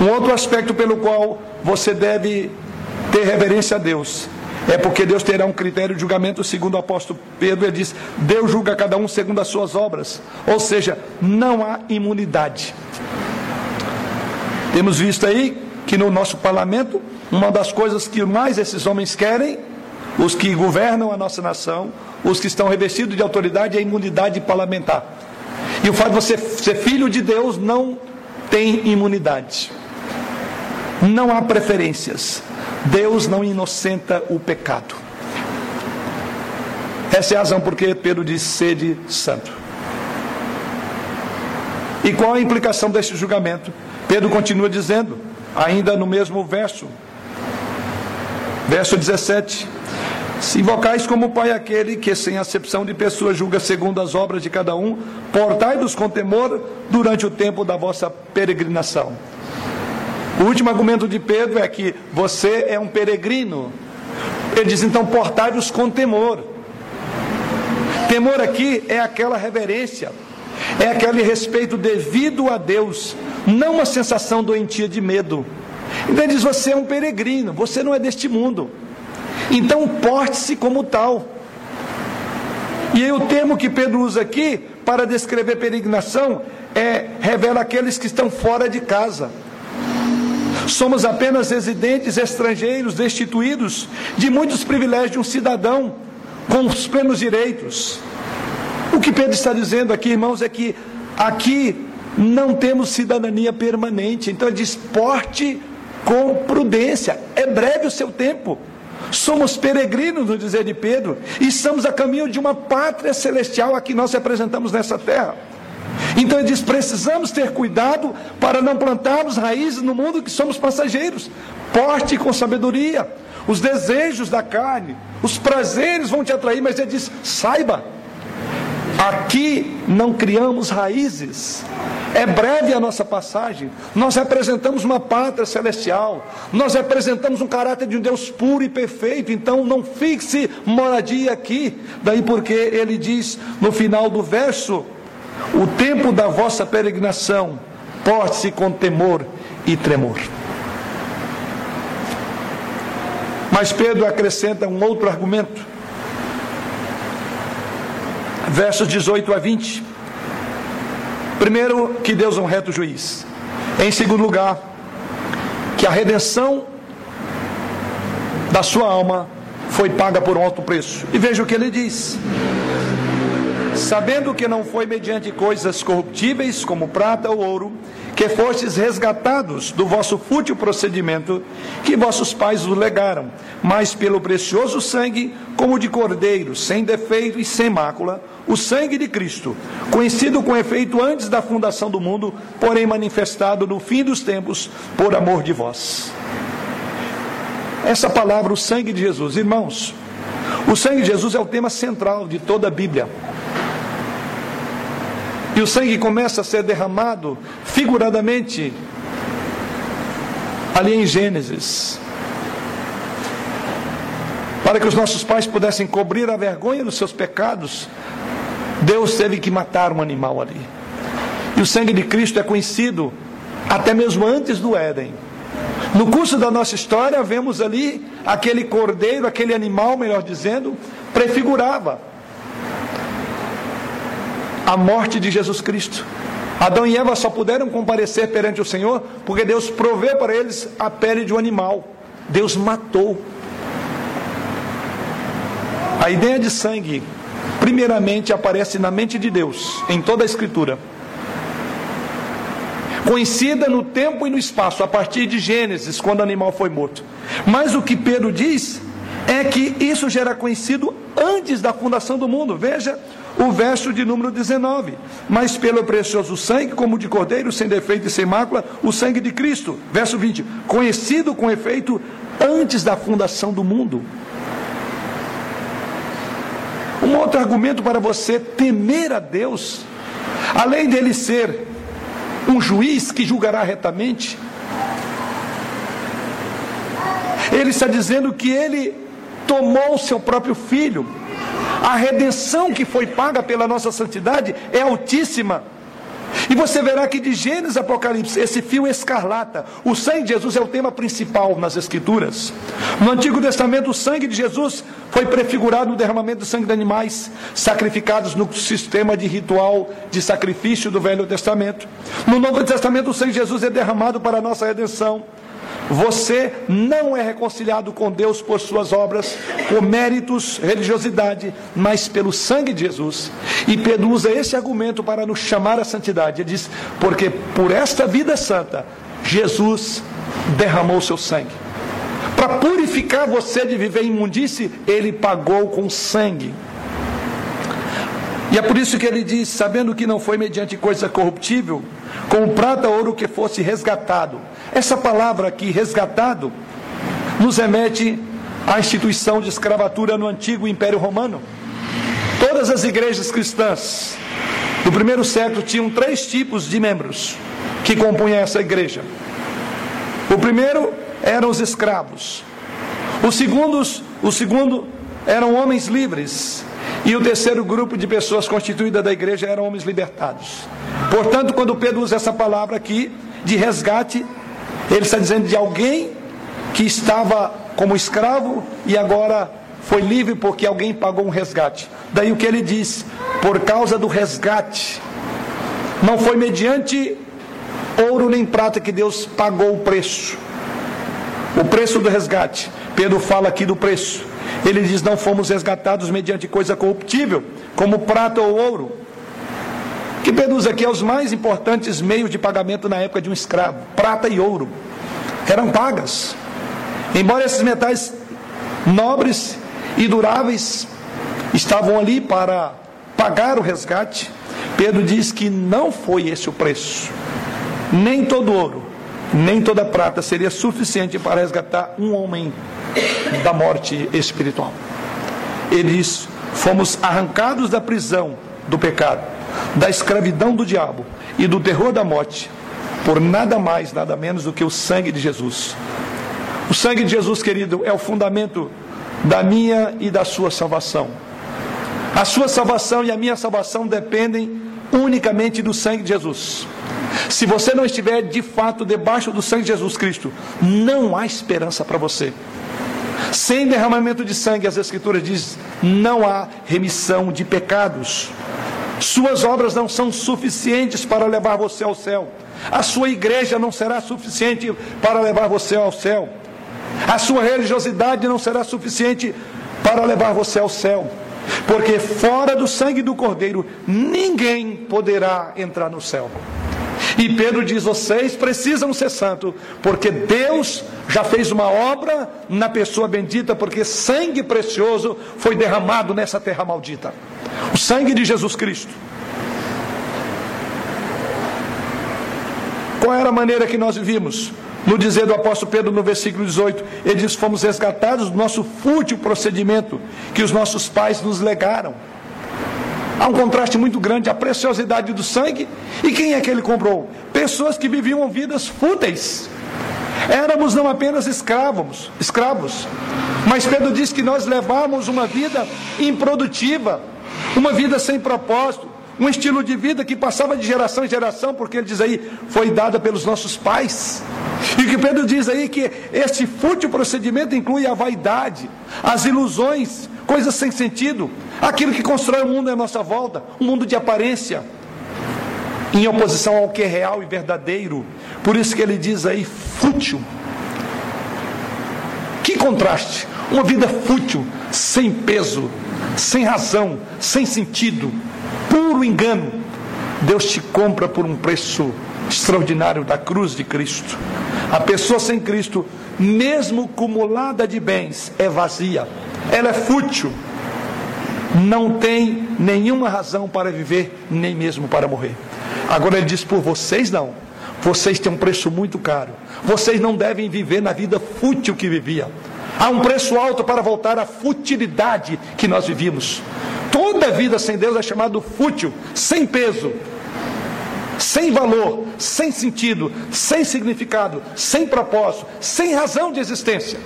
Um outro aspecto pelo qual você deve ter reverência a Deus é porque Deus terá um critério de julgamento, segundo o apóstolo Pedro, ele diz: Deus julga cada um segundo as suas obras. Ou seja, não há imunidade. Temos visto aí que no nosso parlamento, uma das coisas que mais esses homens querem, os que governam a nossa nação, os que estão revestidos de autoridade, é a imunidade parlamentar. E o fato de você ser filho de Deus não tem imunidade. Não há preferências. Deus não inocenta o pecado. Essa é a razão porque Pedro diz sede santo. E qual a implicação desse julgamento? Pedro continua dizendo: ainda no mesmo verso, verso 17: Se invocais como Pai aquele que, sem acepção de pessoas, julga segundo as obras de cada um, portai-vos com temor durante o tempo da vossa peregrinação. O último argumento de Pedro é que você é um peregrino. Ele diz então: portai-vos com temor. Temor aqui é aquela reverência, é aquele respeito devido a Deus, não uma sensação doentia de medo. Então ele diz: você é um peregrino, você não é deste mundo. Então porte-se como tal. E aí o termo que Pedro usa aqui para descrever peregrinação é revela aqueles que estão fora de casa. Somos apenas residentes estrangeiros destituídos de muitos privilégios de um cidadão com os plenos direitos. O que Pedro está dizendo aqui, irmãos, é que aqui não temos cidadania permanente. Então ele diz: porte com prudência, é breve o seu tempo. Somos peregrinos, no dizer de Pedro, e estamos a caminho de uma pátria celestial a que nós representamos nessa terra. Então ele diz: precisamos ter cuidado para não plantarmos raízes no mundo que somos passageiros. Porte com sabedoria. Os desejos da carne, os prazeres vão te atrair, mas ele diz: saiba, Aqui não criamos raízes. É breve a nossa passagem. Nós representamos uma pátria celestial. Nós representamos um caráter de um Deus puro e perfeito. Então não fixe moradia aqui. Daí porque ele diz no final do verso: o tempo da vossa peregrinação, porte-se com temor e tremor. Mas Pedro acrescenta um outro argumento. Versos 18 a 20. Primeiro, que Deus é um reto juiz. Em segundo lugar, que a redenção da sua alma foi paga por um alto preço. E veja o que ele diz: Sabendo que não foi mediante coisas corruptíveis, como prata ou ouro, que fostes resgatados do vosso fútil procedimento que vossos pais vos legaram, mas pelo precioso sangue, como de cordeiro, sem defeito e sem mácula, o sangue de Cristo, conhecido com efeito antes da fundação do mundo, porém manifestado no fim dos tempos, por amor de vós. Essa palavra, o sangue de Jesus, irmãos, o sangue de Jesus é o tema central de toda a Bíblia. E o sangue começa a ser derramado figuradamente ali em Gênesis. Para que os nossos pais pudessem cobrir a vergonha dos seus pecados, Deus teve que matar um animal ali. E o sangue de Cristo é conhecido até mesmo antes do Éden. No curso da nossa história, vemos ali aquele cordeiro, aquele animal, melhor dizendo, prefigurava a morte de Jesus Cristo. Adão e Eva só puderam comparecer perante o Senhor porque Deus provê para eles a pele de um animal. Deus matou. A ideia de sangue, primeiramente, aparece na mente de Deus, em toda a Escritura. Conhecida no tempo e no espaço, a partir de Gênesis, quando o animal foi morto. Mas o que Pedro diz é que isso já era conhecido antes da fundação do mundo. Veja o verso de número 19. Mas pelo precioso sangue, como de cordeiro, sem defeito e sem mácula, o sangue de Cristo. Verso 20. Conhecido com efeito antes da fundação do mundo. Um outro argumento para você temer a Deus, além dele ser um juiz que julgará retamente, ele está dizendo que ele tomou o seu próprio filho a redenção que foi paga pela nossa santidade é altíssima. E você verá que de Gênesis Apocalipse, esse fio escarlata, o sangue de Jesus é o tema principal nas Escrituras. No Antigo Testamento, o sangue de Jesus foi prefigurado no derramamento do sangue de animais sacrificados no sistema de ritual de sacrifício do Velho Testamento. No Novo Testamento, o sangue de Jesus é derramado para a nossa redenção. Você não é reconciliado com Deus por suas obras, por méritos, religiosidade, mas pelo sangue de Jesus. E Pedro usa esse argumento para nos chamar à santidade. Ele diz: porque por esta vida santa, Jesus derramou seu sangue. Para purificar você de viver em imundice, ele pagou com sangue. E é por isso que ele diz: sabendo que não foi mediante coisa corruptível, como prata ou ouro que fosse resgatado essa palavra aqui, resgatado, nos remete à instituição de escravatura no antigo Império Romano. Todas as igrejas cristãs do primeiro século tinham três tipos de membros que compunham essa igreja. O primeiro eram os escravos. Os segundos, o segundo eram homens livres. E o terceiro grupo de pessoas constituída da igreja eram homens libertados. Portanto, quando Pedro usa essa palavra aqui de resgate, ele está dizendo de alguém que estava como escravo e agora foi livre porque alguém pagou um resgate. Daí o que ele diz? Por causa do resgate. Não foi mediante ouro nem prata que Deus pagou o preço. O preço do resgate. Pedro fala aqui do preço. Ele diz: Não fomos resgatados mediante coisa corruptível, como prata ou ouro, que usa aqui é os mais importantes meios de pagamento na época de um escravo: prata e ouro. Eram pagas. Embora esses metais nobres e duráveis estavam ali para pagar o resgate, Pedro diz que não foi esse o preço. Nem todo ouro, nem toda prata seria suficiente para resgatar um homem da morte espiritual. Ele diz: fomos arrancados da prisão do pecado da escravidão do diabo e do terror da morte, por nada mais, nada menos do que o sangue de Jesus. O sangue de Jesus, querido, é o fundamento da minha e da sua salvação. A sua salvação e a minha salvação dependem unicamente do sangue de Jesus. Se você não estiver de fato debaixo do sangue de Jesus Cristo, não há esperança para você. Sem derramamento de sangue, as Escrituras dizem, não há remissão de pecados. Suas obras não são suficientes para levar você ao céu. A sua igreja não será suficiente para levar você ao céu. A sua religiosidade não será suficiente para levar você ao céu. Porque fora do sangue do Cordeiro, ninguém poderá entrar no céu. E Pedro diz: vocês precisam ser santos, porque Deus já fez uma obra na pessoa bendita, porque sangue precioso foi derramado nessa terra maldita o sangue de Jesus Cristo. Qual era a maneira que nós vivíamos? No dizer do apóstolo Pedro no versículo 18, ele diz: Fomos resgatados do nosso fútil procedimento que os nossos pais nos legaram. Há um contraste muito grande, a preciosidade do sangue e quem é que ele comprou? Pessoas que viviam vidas fúteis. Éramos não apenas escravos, escravos, mas Pedro diz que nós levávamos uma vida improdutiva, uma vida sem propósito, um estilo de vida que passava de geração em geração, porque ele diz aí, foi dada pelos nossos pais. E o que Pedro diz aí que este fútil procedimento inclui a vaidade, as ilusões, coisas sem sentido, aquilo que constrói o mundo à nossa volta, um mundo de aparência, em oposição ao que é real e verdadeiro. Por isso que ele diz aí fútil. Que contraste! Uma vida fútil, sem peso, sem razão, sem sentido, puro engano. Deus te compra por um preço extraordinário da cruz de Cristo. A pessoa sem Cristo, mesmo cumulada de bens, é vazia, ela é fútil, não tem nenhuma razão para viver, nem mesmo para morrer. Agora ele diz: por vocês não, vocês têm um preço muito caro, vocês não devem viver na vida fútil que vivia. Há um preço alto para voltar à futilidade que nós vivíamos. Toda vida sem Deus é chamado fútil, sem peso, sem valor, sem sentido, sem significado, sem propósito, sem razão de existência.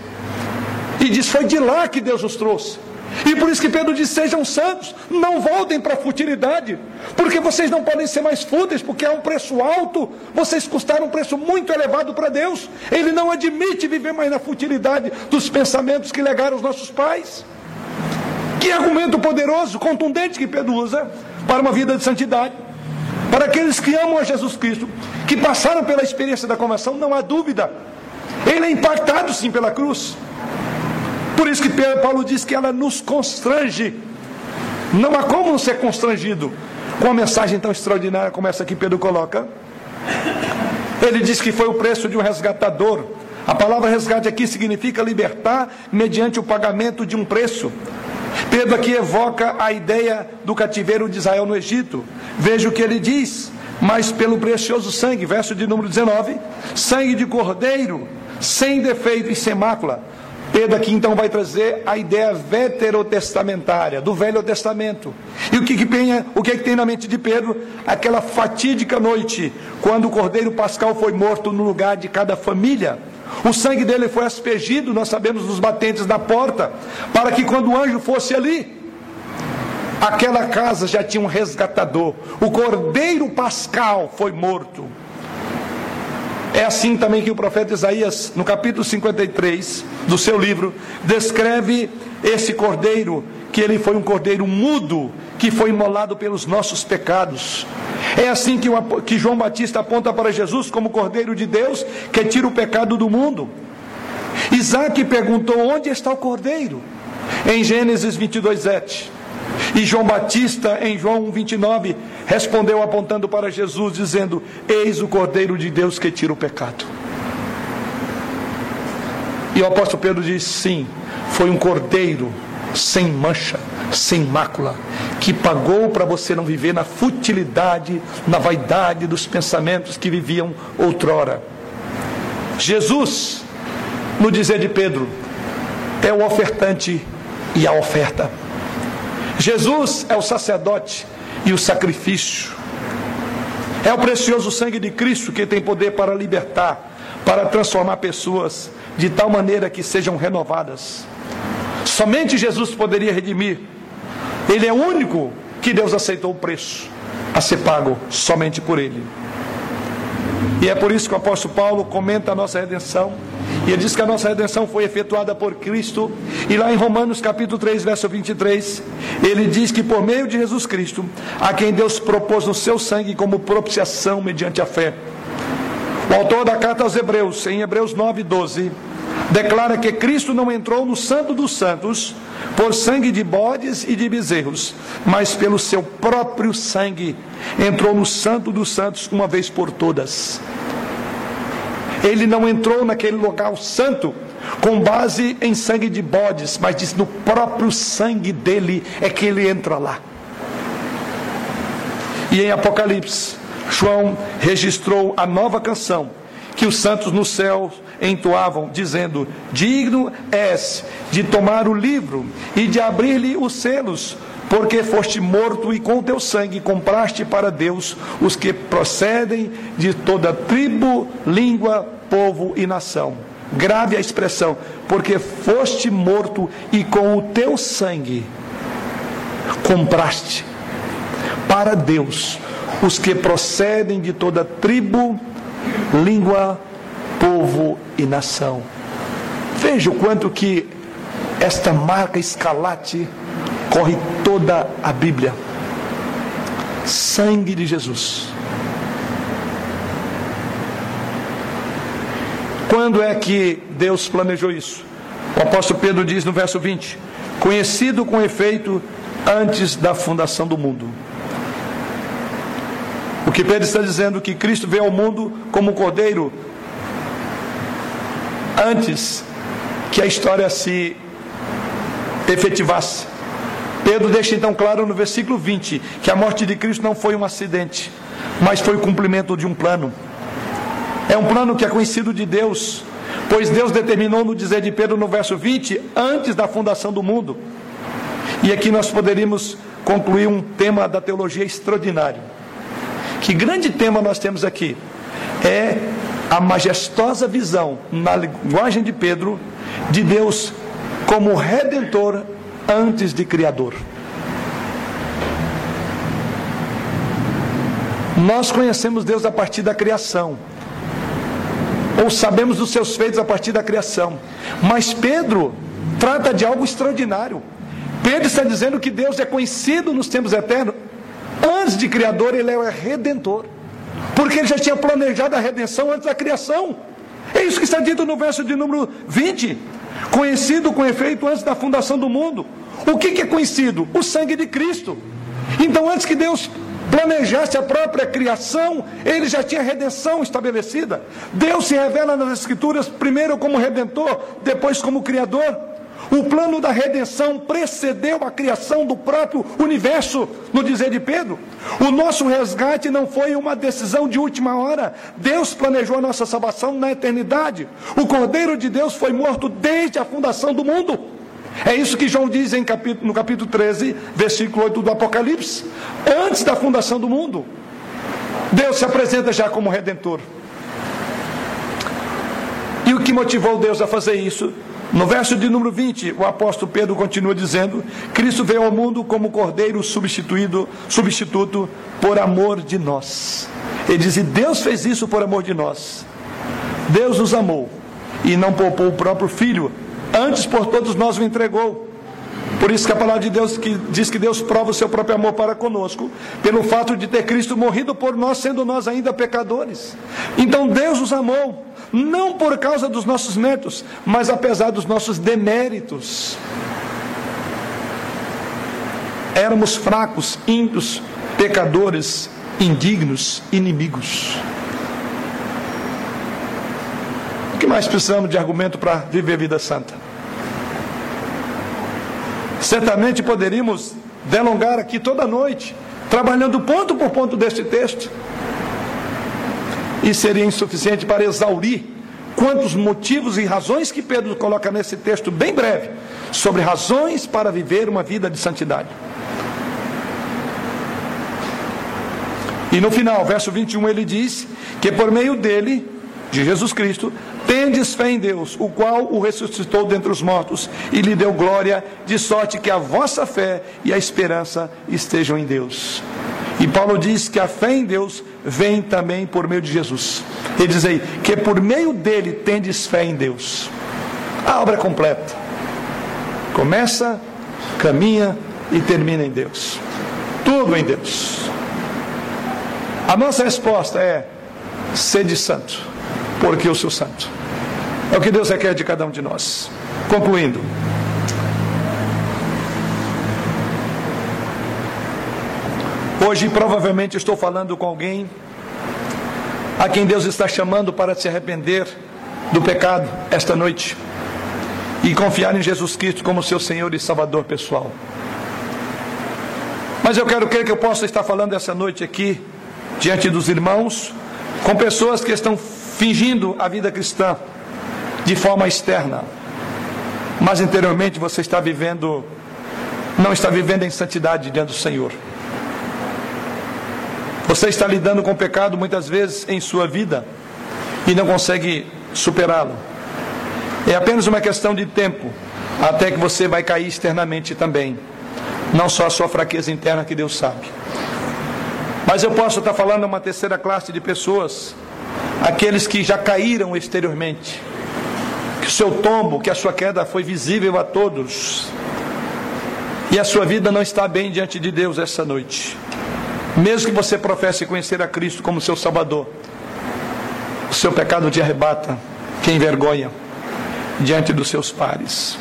E diz: foi de lá que Deus nos trouxe. E por isso que Pedro diz: sejam santos, não voltem para a futilidade, porque vocês não podem ser mais fúteis, porque há um preço alto, vocês custaram um preço muito elevado para Deus. Ele não admite viver mais na futilidade dos pensamentos que legaram os nossos pais. Que argumento poderoso, contundente que Pedro usa para uma vida de santidade. Para aqueles que amam a Jesus Cristo, que passaram pela experiência da conversão, não há dúvida. Ele é impactado sim pela cruz. Por isso que Paulo diz que ela nos constrange. Não há como não ser constrangido com uma mensagem tão extraordinária como essa que Pedro coloca. Ele diz que foi o preço de um resgatador. A palavra resgate aqui significa libertar mediante o pagamento de um preço. Pedro aqui evoca a ideia do cativeiro de Israel no Egito. Veja o que ele diz. Mas pelo precioso sangue, verso de número 19, sangue de cordeiro, sem defeito e sem mácula, Pedro aqui então vai trazer a ideia veterotestamentária, do Velho Testamento. E o que, que, tem, o que, que tem na mente de Pedro? Aquela fatídica noite, quando o cordeiro pascal foi morto no lugar de cada família. O sangue dele foi aspergido, nós sabemos, nos batentes da porta, para que quando o anjo fosse ali, aquela casa já tinha um resgatador. O cordeiro pascal foi morto. É assim também que o profeta Isaías, no capítulo 53 do seu livro, descreve esse cordeiro, que ele foi um cordeiro mudo, que foi imolado pelos nossos pecados. É assim que, que João Batista aponta para Jesus como cordeiro de Deus, que tira o pecado do mundo. Isaac perguntou: onde está o cordeiro? Em Gênesis 22, 7. E João Batista, em João 29, respondeu apontando para Jesus, dizendo: Eis o Cordeiro de Deus que tira o pecado. E o apóstolo Pedro diz: Sim, foi um cordeiro sem mancha, sem mácula, que pagou para você não viver na futilidade, na vaidade dos pensamentos que viviam outrora. Jesus, no dizer de Pedro, é o ofertante e a oferta. Jesus é o sacerdote e o sacrifício. É o precioso sangue de Cristo que tem poder para libertar, para transformar pessoas de tal maneira que sejam renovadas. Somente Jesus poderia redimir. Ele é o único que Deus aceitou o preço. a ser pago somente por Ele. E é por isso que o apóstolo Paulo comenta a nossa redenção. E ele diz que a nossa redenção foi efetuada por Cristo. E lá em Romanos capítulo 3, verso 23, ele diz que por meio de Jesus Cristo, a quem Deus propôs no seu sangue como propiciação mediante a fé. O autor da carta aos Hebreus, em Hebreus 9, 12, declara que Cristo não entrou no Santo dos Santos por sangue de bodes e de bezerros, mas pelo seu próprio sangue entrou no Santo dos Santos uma vez por todas. Ele não entrou naquele local santo com base em sangue de bodes, mas diz no próprio sangue dele é que ele entra lá. E em Apocalipse, João registrou a nova canção que os santos no céu entoavam, dizendo: Digno és de tomar o livro e de abrir-lhe os selos, porque foste morto e com teu sangue compraste para Deus os que procedem de toda tribo, língua, povo e nação. Grave a expressão, porque foste morto e com o teu sangue compraste para Deus os que procedem de toda tribo, língua, povo e nação. Veja o quanto que esta marca escalate corre toda a Bíblia. Sangue de Jesus. Quando é que Deus planejou isso? O apóstolo Pedro diz no verso 20: Conhecido com efeito antes da fundação do mundo. O que Pedro está dizendo que Cristo veio ao mundo como cordeiro antes que a história se efetivasse. Pedro deixa então claro no versículo 20 que a morte de Cristo não foi um acidente, mas foi o cumprimento de um plano. É um plano que é conhecido de Deus, pois Deus determinou no dizer de Pedro no verso 20, antes da fundação do mundo. E aqui nós poderíamos concluir um tema da teologia extraordinário. Que grande tema nós temos aqui? É a majestosa visão, na linguagem de Pedro, de Deus como redentor antes de criador. Nós conhecemos Deus a partir da criação, ou sabemos dos seus feitos a partir da criação, mas Pedro trata de algo extraordinário. Pedro está dizendo que Deus é conhecido nos tempos eternos, antes de criador, ele é redentor. Porque ele já tinha planejado a redenção antes da criação. É isso que está dito no verso de número 20. Conhecido com efeito antes da fundação do mundo. O que, que é conhecido? O sangue de Cristo. Então, antes que Deus planejasse a própria criação, ele já tinha redenção estabelecida. Deus se revela nas Escrituras primeiro como redentor, depois como criador. O plano da redenção precedeu a criação do próprio universo, no dizer de Pedro. O nosso resgate não foi uma decisão de última hora. Deus planejou a nossa salvação na eternidade. O Cordeiro de Deus foi morto desde a fundação do mundo. É isso que João diz em capítulo, no capítulo 13, versículo 8 do Apocalipse. Antes da fundação do mundo, Deus se apresenta já como redentor. E o que motivou Deus a fazer isso? No verso de número 20, o apóstolo Pedro continua dizendo: Cristo veio ao mundo como cordeiro substituído, substituto por amor de nós. Ele diz: e Deus fez isso por amor de nós. Deus nos amou e não poupou o próprio filho, antes por todos nós o entregou. Por isso que a palavra de Deus que diz que Deus prova o seu próprio amor para conosco, pelo fato de ter Cristo morrido por nós, sendo nós ainda pecadores. Então Deus nos amou não por causa dos nossos méritos, mas apesar dos nossos deméritos. Éramos fracos, ímpios, pecadores, indignos, inimigos. O que mais precisamos de argumento para viver vida santa? Certamente poderíamos delongar aqui toda noite, trabalhando ponto por ponto deste texto e seria insuficiente para exaurir quantos motivos e razões que Pedro coloca nesse texto bem breve sobre razões para viver uma vida de santidade. E no final, verso 21, ele diz que por meio dele, de Jesus Cristo, tendes fé em Deus, o qual o ressuscitou dentre os mortos e lhe deu glória, de sorte que a vossa fé e a esperança estejam em Deus. E Paulo diz que a fé em Deus vem também por meio de Jesus. Ele diz aí que por meio dele tendes fé em Deus. A obra completa. Começa, caminha e termina em Deus. Tudo em Deus. A nossa resposta é: sede santo, porque eu sou santo. É o que Deus requer de cada um de nós. Concluindo. Hoje provavelmente estou falando com alguém a quem Deus está chamando para se arrepender do pecado esta noite e confiar em Jesus Cristo como seu Senhor e Salvador pessoal. Mas eu quero crer que eu possa estar falando essa noite aqui, diante dos irmãos, com pessoas que estão fingindo a vida cristã de forma externa, mas interiormente você está vivendo, não está vivendo em santidade diante do Senhor. Você está lidando com o pecado muitas vezes em sua vida e não consegue superá-lo. É apenas uma questão de tempo até que você vai cair externamente também. Não só a sua fraqueza interna que Deus sabe. Mas eu posso estar falando uma terceira classe de pessoas, aqueles que já caíram exteriormente, que o seu tombo, que a sua queda foi visível a todos, e a sua vida não está bem diante de Deus essa noite. Mesmo que você professe conhecer a Cristo como seu Salvador, o seu pecado te arrebata, te envergonha diante dos seus pares.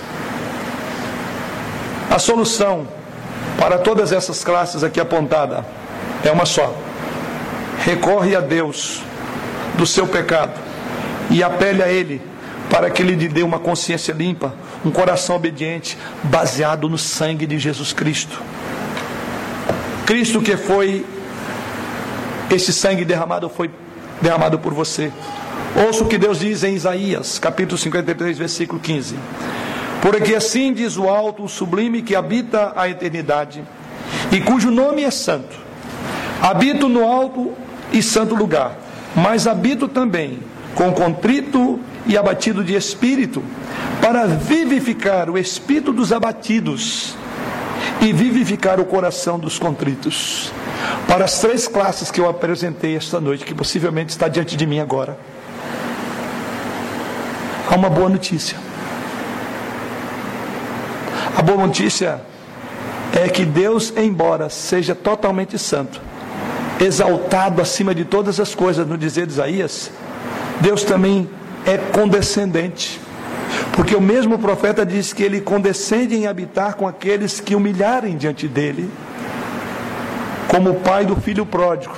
A solução para todas essas classes aqui apontada é uma só: recorre a Deus do seu pecado e apele a Ele para que Ele lhe dê uma consciência limpa, um coração obediente, baseado no sangue de Jesus Cristo. Cristo que foi, esse sangue derramado foi derramado por você. Ouça o que Deus diz em Isaías, capítulo 53, versículo 15. Porque assim diz o alto, o sublime que habita a eternidade, e cujo nome é santo. Habito no alto e santo lugar, mas habito também com contrito e abatido de espírito, para vivificar o espírito dos abatidos e vivificar o coração dos contritos. Para as três classes que eu apresentei esta noite, que possivelmente está diante de mim agora, há uma boa notícia. A boa notícia é que Deus, embora seja totalmente santo, exaltado acima de todas as coisas, no dizer de Isaías, Deus também é condescendente. Porque o mesmo profeta diz que ele condescende em habitar com aqueles que humilharem diante dele. Como o pai do filho pródigo,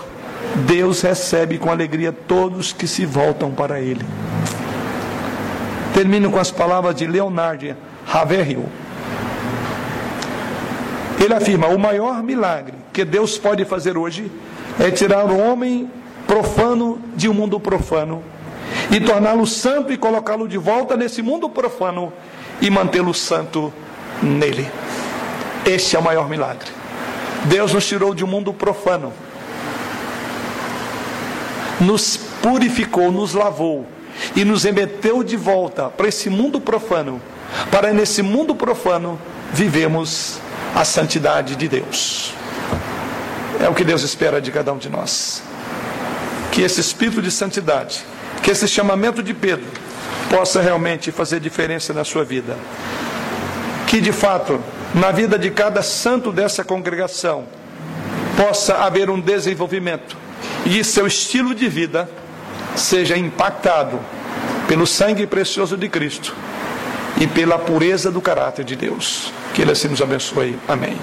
Deus recebe com alegria todos que se voltam para ele. Termino com as palavras de Leonardo Haverhill. Ele afirma: o maior milagre que Deus pode fazer hoje é tirar o homem profano de um mundo profano e torná-lo santo e colocá-lo de volta nesse mundo profano e mantê-lo santo nele. Este é o maior milagre. Deus nos tirou de um mundo profano, nos purificou, nos lavou e nos remeteu de volta para esse mundo profano, para nesse mundo profano vivemos a santidade de Deus. É o que Deus espera de cada um de nós. Que esse espírito de santidade que esse chamamento de Pedro possa realmente fazer diferença na sua vida. Que de fato, na vida de cada santo dessa congregação, possa haver um desenvolvimento e seu estilo de vida seja impactado pelo sangue precioso de Cristo e pela pureza do caráter de Deus. Que Ele assim nos abençoe. Amém.